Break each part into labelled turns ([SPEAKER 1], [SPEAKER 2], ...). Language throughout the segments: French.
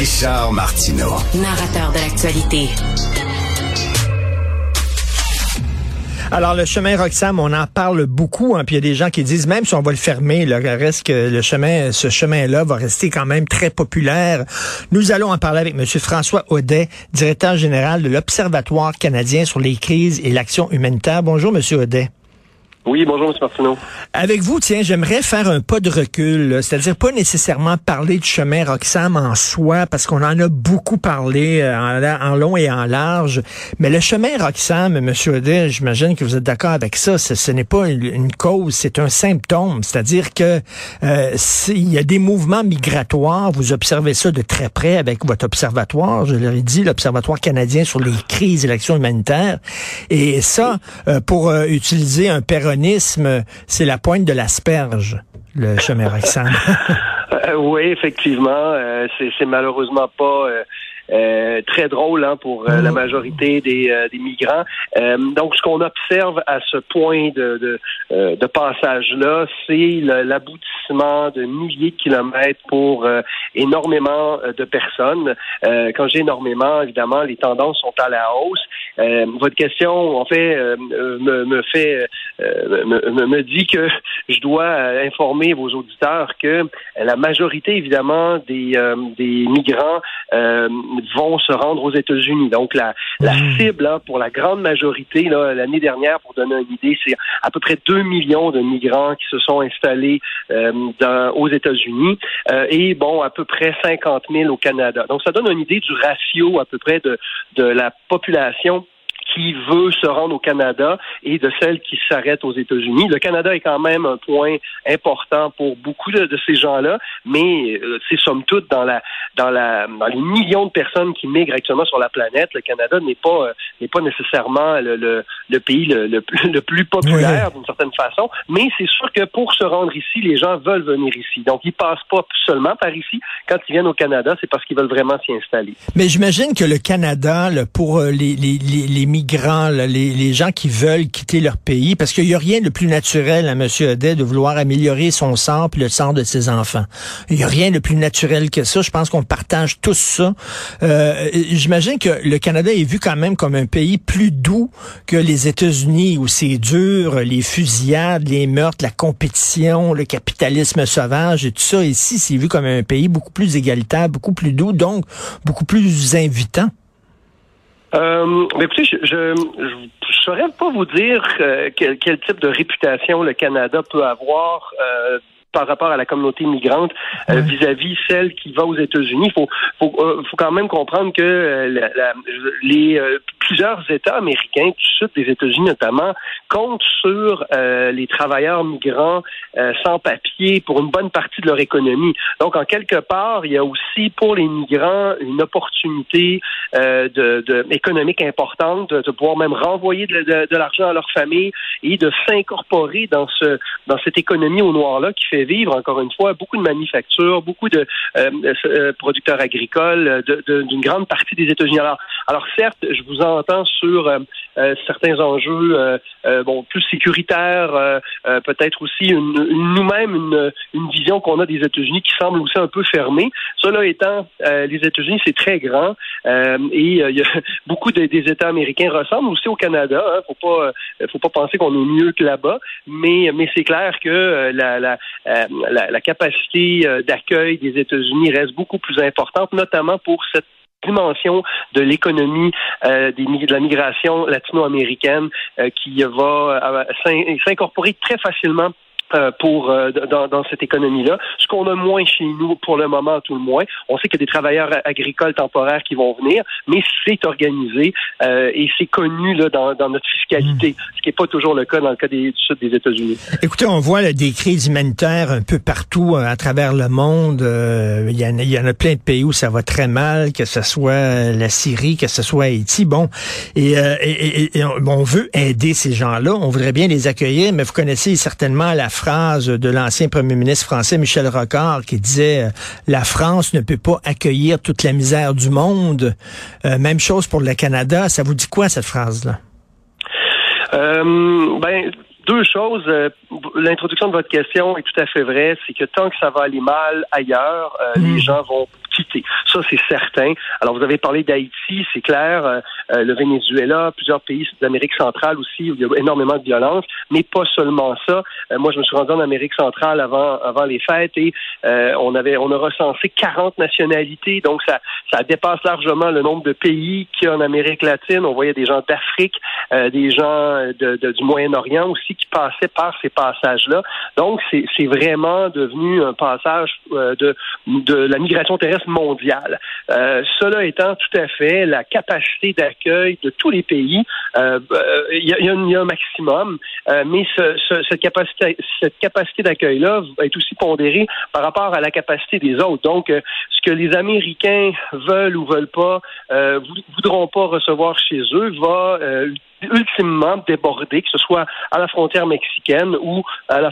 [SPEAKER 1] Richard Martineau.
[SPEAKER 2] Narrateur de l'actualité.
[SPEAKER 3] Alors, le chemin Roxham, on en parle beaucoup, hein, puis il y a des gens qui disent, même si on va le fermer, le reste que le chemin, ce chemin-là va rester quand même très populaire. Nous allons en parler avec M. François Audet, directeur général de l'Observatoire canadien sur les crises et l'action humanitaire. Bonjour, M. Audet.
[SPEAKER 4] Oui, bonjour, M. Martineau.
[SPEAKER 3] Avec vous, tiens, j'aimerais faire un pas de recul, c'est-à-dire pas nécessairement parler du chemin Roxham en soi, parce qu'on en a beaucoup parlé euh, en, long et en large, mais le chemin Roxham, M. Audet, j'imagine que vous êtes d'accord avec ça, ce, n'est pas une, cause, c'est un symptôme, c'est-à-dire que euh, il y a des mouvements migratoires, vous observez ça de très près avec votre observatoire, je l'ai dit, l'Observatoire canadien sur les crises et l'action humanitaire, et ça, euh, pour utiliser un c'est la pointe de l'asperge, le chemin Roxham.
[SPEAKER 4] Euh, oui, effectivement. Euh, c'est malheureusement pas euh, euh, très drôle hein, pour euh, la mm. majorité des, euh, des migrants. donc, ce qu'on observe à ce point de, de, de passage-là, c'est l'aboutissement de milliers de kilomètres pour énormément de personnes. quand j'ai énormément, évidemment, les tendances sont à la hausse. votre question, en fait, me, me, fait me, me, dit que je dois informer vos auditeurs que la majorité, évidemment, des, des migrants vont se rendre aux États-Unis. Donc, la, la hmm. cible pour la grande majorité, l'année dernière, pour donner une idée, c'est à peu près 2 millions de migrants qui se sont installés euh, dans, aux États-Unis euh, et, bon, à peu près 50 000 au Canada. Donc, ça donne une idée du ratio à peu près de, de la population qui veut se rendre au Canada et de celle qui s'arrête aux États-Unis. Le Canada est quand même un point important pour beaucoup de, ces gens-là, mais euh, c'est somme toute dans la dans la dans les millions de personnes qui migrent actuellement sur la planète, le Canada n'est pas euh, n'est pas nécessairement le, le, pays le, le, plus populaire d'une certaine façon, mais c'est sûr que pour se rendre ici, les gens veulent venir ici. Donc ils passent pas seulement par ici. Quand ils viennent au Canada, c'est parce qu'ils veulent vraiment s'y installer.
[SPEAKER 3] Mais j'imagine que le Canada, pour euh, les, les, les, les les, gens qui veulent quitter leur pays, parce qu'il n'y a rien de plus naturel à M. Audet de vouloir améliorer son sort et le sort de ses enfants. Il n'y a rien de plus naturel que ça. Je pense qu'on partage tous ça. Euh, J'imagine que le Canada est vu quand même comme un pays plus doux que les États-Unis, où c'est dur, les fusillades, les meurtres, la compétition, le capitalisme sauvage et tout ça. Ici, c'est vu comme un pays beaucoup plus égalitaire, beaucoup plus doux, donc beaucoup plus invitant.
[SPEAKER 4] Euh, mais écoutez, je, je, je, saurais pas vous dire euh, quel, quel, type de réputation le Canada peut avoir euh, par rapport à la communauté migrante euh, vis-à-vis celle qui va aux États-Unis. Il faut, faut, euh, faut, quand même comprendre que euh, la, les plusieurs États américains, du sud des États-Unis notamment, comptent sur les travailleurs migrants sans papier pour une bonne partie de leur économie. Donc, en quelque part, il y a aussi pour les migrants une opportunité de, de, économique importante de, pouvoir même renvoyer de, de l'argent à leur famille et de s'incorporer dans ce dans cette économie au noir là qui fait vivre, encore une fois, beaucoup de manufactures, beaucoup de euh, euh, producteurs agricoles d'une grande partie des États-Unis. Alors, alors, certes, je vous entends sur euh, certains enjeux bon, plus sécuritaires, peut-être aussi une, nous-mêmes une, une, vision qu'on a des États-Unis qui semble aussi un peu fermée. Cela étant, les États-Unis, c'est très grand et il y a beaucoup des États américains ressemblent aussi au Canada. Hein, faut pas, faut pas penser qu'on est mieux que là-bas, mais mais c'est clair que la, la, euh, la, capacité euh, d'accueil des États-Unis reste beaucoup plus importante, notamment pour cette dimension de l'économie euh, de la migration latino-américaine qui va s'incorporer très facilement euh, pour euh, dans, dans, cette économie-là. Ce qu'on a moins chez nous pour le moment, tout le moins. On sait qu'il y a des travailleurs agricoles temporaires qui vont venir, mais c'est organisé euh, et c'est connu là, dans, dans notre fiscalité, hmm. ce qui n'est pas toujours le cas dans le cas des, du sud des États-Unis.
[SPEAKER 3] Écoutez, on voit là, des crises humanitaires un peu partout à travers le monde. Il y, en a, y en a plein de pays où ça va très mal, que ce soit la Syrie, que ce soit Haïti. Bon, et, et, et, on veut aider ces gens-là, on voudrait bien les accueillir, mais vous connaissez certainement la phrase de l'ancien premier ministre français Michel Rocard qui disait euh, la France ne peut pas accueillir toute la misère du monde. Euh, même chose pour le Canada. Ça vous dit quoi cette phrase-là?
[SPEAKER 4] Euh, ben, deux choses. L'introduction de votre question est tout à fait vraie. C'est que tant que ça va aller mal ailleurs, les mm. gens vont Ça, c'est certain. Alors, vous avez parlé d'Haïti, c'est clair, euh, euh, le Venezuela, plusieurs pays d'Amérique centrale aussi, où il y a énormément de violence, mais pas seulement ça. Euh, moi, je me suis rendu en Amérique centrale avant, avant les fêtes et on avait, on a recensé 40 nationalités, donc ça, ça dépasse largement le nombre de pays qu'il y a en Amérique latine. On voyait des gens d'Afrique, des gens du Moyen-Orient aussi qui passaient par ces passages-là. Donc, c'est vraiment devenu un passage de, de la migration terrestre mondiale. cela étant tout à fait la capacité d'accueil de tous les pays. Euh, euh, il y, a, un maximum, euh, mais cette capacité, cette capacité d'accueil-là être aussi pondérée par rapport à la capacité des autres. Donc, ce que les Américains veulent ou veulent pas, voudront pas recevoir chez eux, va ultimement déborder, que ce soit à la frontière mexicaine ou à la,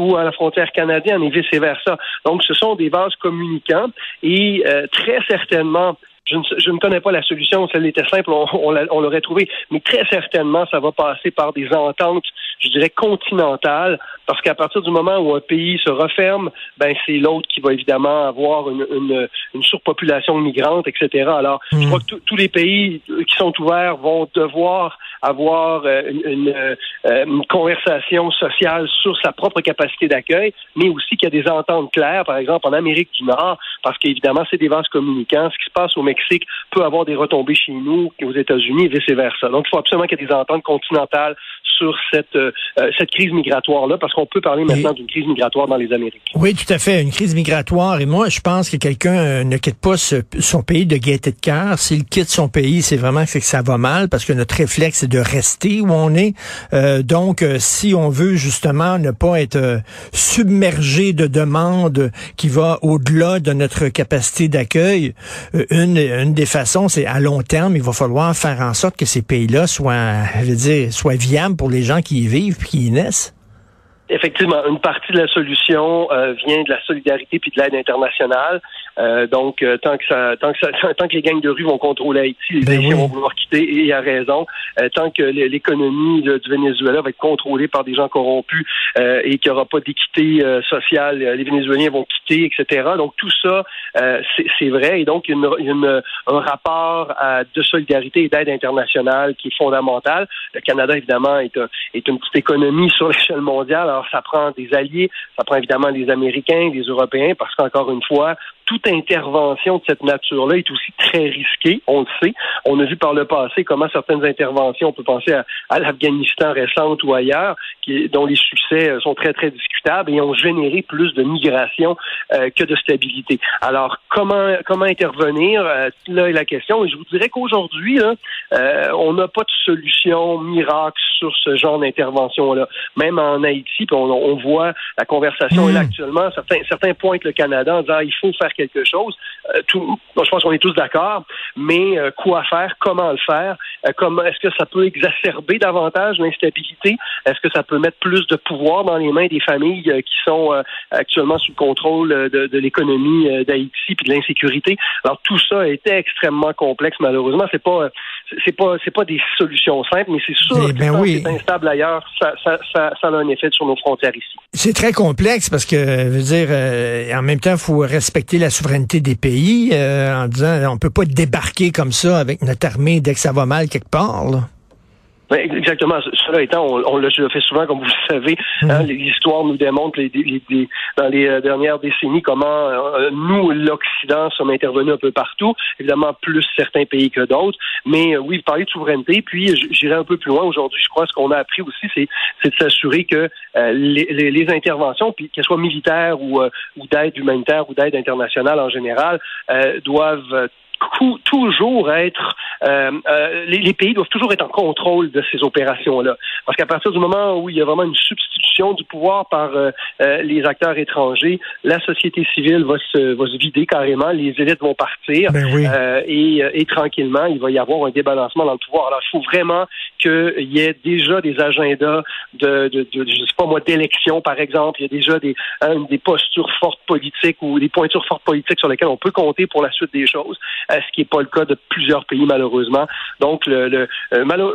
[SPEAKER 4] ou à la frontière canadienne et vice-versa. Donc, ce sont des vases communicants et très certainement, je ne, je ne, connais pas la solution. Si elle était simple, on, on l'aurait trouvé. Mais très certainement, ça va passer par des ententes, je dirais, continentales, parce qu'à partir du moment où un pays se referme, ben c'est l'autre qui va évidemment avoir une, une, une surpopulation migrante, etc. Alors, je hmm. crois que tous les pays qui sont ouverts vont devoir avoir euh, une, euh, une, conversation sociale sur sa propre capacité d'accueil, mais aussi qu'il y a des ententes claires, par exemple en Amérique du Nord, parce qu'évidemment, c'est des vases communicants. Ce qui se passe au Mexique peut avoir des retombées chez nous, aux États-Unis et vice-versa. Donc, il faut absolument qu'il y ait des ententes continentales sur cette, euh, cette crise migratoire-là, parce qu'on peut parler maintenant d'une crise migratoire dans les Amériques.
[SPEAKER 3] Oui, tout à fait, une crise migratoire. Et moi, je pense que quelqu'un ne quitte pas son pays de gaieté de cœur. S'il quitte son pays, c'est vraiment que ça va mal, parce que notre réflexe, de rester où on est. Euh, donc, euh, si on veut justement ne pas être euh, submergé de demandes qui va au-delà de notre capacité d'accueil, une, une des façons, c'est à long terme, il va falloir faire en sorte que ces pays-là soient, je veux dire, soient viables pour les gens qui y vivent et qui y naissent?
[SPEAKER 4] Effectivement, une partie de la solution vient de la solidarité puis de l'aide internationale. Euh, donc, euh, tant que ça, tant que ça, tant que les gangs de rue vont contrôler Haïti, les ben Haïtiens vont vouloir quitter, et a raison. Euh, tant que l'économie du Venezuela va être contrôlée par des gens corrompus et qu'il n'y aura pas d'équité sociale, les Vénézuéliens vont quitter, etc. Donc tout ça, c'est vrai. Et donc, a, une, un rapport de solidarité et d'aide internationale qui est fondamental. Le Canada, évidemment, est, est une petite économie sur l'échelle mondiale. Alors, ça prend des alliés, ça prend évidemment les Américains, les Européens, parce qu'encore une fois, toute intervention de cette nature-là est aussi très risquée, on le sait. On a vu par le passé comment certaines interventions, on peut penser à, l'Afghanistan récente ou ailleurs, qui, dont les succès euh, sont très, très discutables et ont généré plus de migration euh, que de stabilité. Alors, comment, comment intervenir? Euh, là est la question. Et je vous dirais qu'aujourd'hui, on n'a pas de solution miracle sur ce genre d'intervention-là. Même en Haïti, on, voit la conversation est là hmm. actuellement. Certains, certains pointent le Canada en disant il faut faire quelque Euh, tout, je pense qu'on est tous d'accord, mais euh, quoi faire, comment le faire, euh, comment est-ce que ça peut exacerber davantage l'instabilité, est-ce que ça peut mettre plus de pouvoir dans les mains des familles qui sont actuellement sous le contrôle de, de l'économie d'Haïti puis de l'insécurité? Alors tout ça été extrêmement complexe malheureusement. C'est pas c'est pas c'est pas des solutions simples, mais c'est sûr eh que ben quand c'est instable ailleurs, ça, ça, ça, ça, a un effet sur nos frontières ici.
[SPEAKER 3] C'est très complexe parce que veut dire en même temps, il faut respecter la souveraineté des pays euh, en disant on peut pas débarquer comme ça avec notre armée dès que ça va mal quelque part. Là.
[SPEAKER 4] Exactement. Cela étant, on, on, le fait souvent, comme vous le savez. Hein, mhm. L'histoire nous démontre les, les, dans les euh, dernières décennies comment euh, nous, l'Occident, sommes intervenus un peu partout. Évidemment, plus certains pays que d'autres. Mais oui, vous parlez de souveraineté. Puis, j'irai un peu plus loin aujourd'hui. Je crois ce qu'on a appris aussi, c'est de s'assurer que les, les, interventions, puis qu'elles soient militaires ou, ou d'aide humanitaire ou d'aide internationale en général, doivent toujours être euh, euh, les, pays doivent toujours être en contrôle de ces opérations-là. Parce qu'à partir du moment où il y a vraiment une substitution du pouvoir par euh, les acteurs étrangers, la société civile va se, va se vider carrément, les élites vont partir ben et, et, tranquillement, il va y avoir un débalancement dans le pouvoir. Alors, il faut vraiment qu'il y ait déjà des agendas de, de, de je sais pas moi, d'élection, par exemple. Il y a déjà des, hein, des postures fortes politiques ou des pointures fortes politiques sur lesquelles on peut compter pour la suite des choses. Ce qui n'est pas le cas de plusieurs pays malheureusement. Donc, le,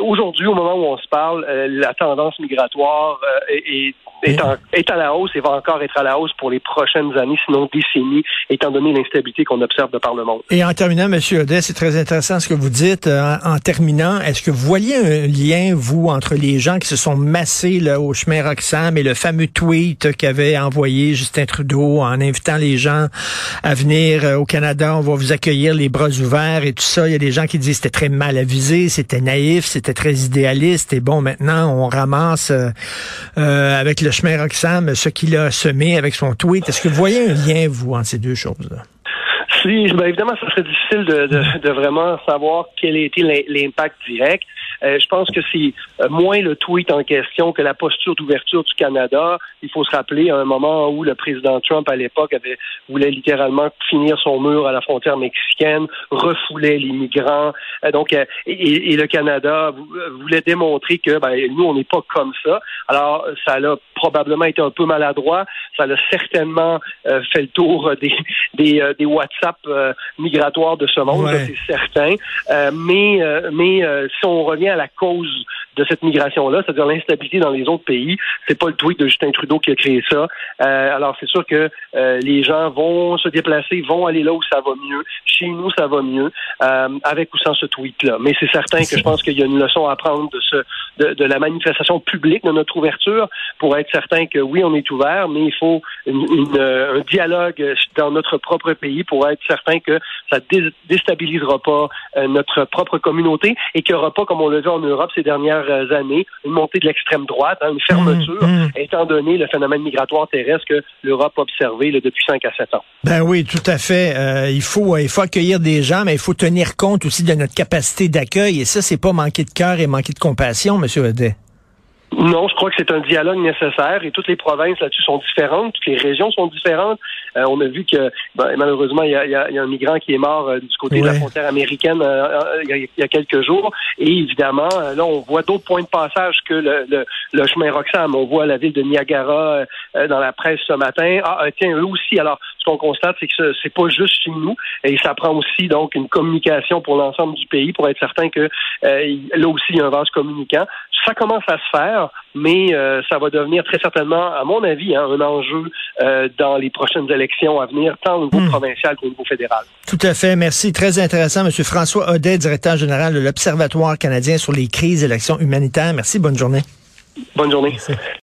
[SPEAKER 4] aujourd'hui, au moment où on se parle, la tendance migratoire est, est, à la hausse et va encore être à la hausse pour les prochaines années, sinon décennies, étant donné l'instabilité qu'on observe de par le monde.
[SPEAKER 3] Et en terminant, M. Audet, c'est très intéressant ce que vous dites. Euh, en, terminant, est-ce que vous voyez un lien, vous, entre les gens qui se sont massés là, au chemin Roxham et le fameux tweet qu'avait envoyé Justin Trudeau en invitant les gens à venir euh, au Canada, on va vous accueillir les bras ouverts et tout ça. Il y a des gens qui disent c'était très mal avisé, c'était naïf, c'était très idéaliste. Et bon, maintenant, on ramasse euh, avec le chemin Roxham ce qu'il a semé avec son tweet. Est-ce que vous voyez un lien, vous, entre ces deux choses-là?
[SPEAKER 4] Si, ben évidemment, ça serait difficile de, de, de vraiment savoir quel a été l'impact direct. Euh, je pense que c'est euh, moins le tweet en question que la posture d'ouverture du Canada. Il faut se rappeler à un moment où le président Trump, à l'époque, avait voulait littéralement finir son mur à la frontière mexicaine, refoulait les migrants. Euh, donc, et, et, le Canada voulait démontrer que ben, nous, on n'est pas comme ça. Alors, ça a probablement été un peu maladroit. Ça a certainement fait le tour des, des, des WhatsApp migratoires de ce monde, c'est certain. mais mais si on revient à la cause de cette migration-là, c'est-à-dire l'instabilité dans les autres pays. C'est pas le tweet de Justin Trudeau qui a créé ça. Euh, alors c'est sûr que euh, les gens vont se déplacer, vont aller là où ça va mieux. Chez nous, ça va mieux, euh, avec ou sans ce tweet-là. Mais c'est certain que je pense qu'il y a une leçon à prendre de ce de, de, la manifestation publique de notre ouverture pour être certain que oui, on est ouvert, mais il faut une, une, un dialogue dans notre propre pays pour être certain que ça déstabilisera pas notre propre communauté et qu'il n'y aura pas, comme on l'a vu en Europe ces dernières années, une montée de l'extrême droite, hein, une fermeture, mmh, mmh. étant donné le phénomène migratoire terrestre que l'Europe a observé depuis 5 à 7 ans.
[SPEAKER 3] Ben oui, tout à fait. Euh, il faut il faut accueillir des gens, mais il faut tenir compte aussi de notre capacité d'accueil. Et ça, c'est pas manquer de cœur et manquer de compassion, M. Audet.
[SPEAKER 4] Non, je crois que c'est un dialogue nécessaire et toutes les provinces là-dessus sont différentes, toutes les régions sont différentes. Euh, on a vu que ben, malheureusement, il y a, y a, un migrant qui est mort euh, du côté de la frontière américaine euh, il, y a, quelques jours. Et évidemment, là, on voit d'autres points de passage que le, le, le, chemin Roxham. On voit la ville de Niagara dans la presse ce matin. Ah, tiens, eux aussi. Alors, qu'on constate, c'est que c'est pas juste chez nous. Et ça prend aussi donc une communication pour l'ensemble du pays pour être certain que là aussi, il y a un vase communicant. Ça commence à se faire, mais ça va devenir très certainement, à mon avis, hein, un enjeu dans les prochaines élections à venir, tant au niveau hmm. provincial qu'au niveau fédéral.
[SPEAKER 3] Tout à fait. Merci. Très intéressant. Monsieur François Audet, directeur général de l'Observatoire canadien sur les crises et l'action humanitaire. Merci. Bonne journée.
[SPEAKER 4] Bonne journée.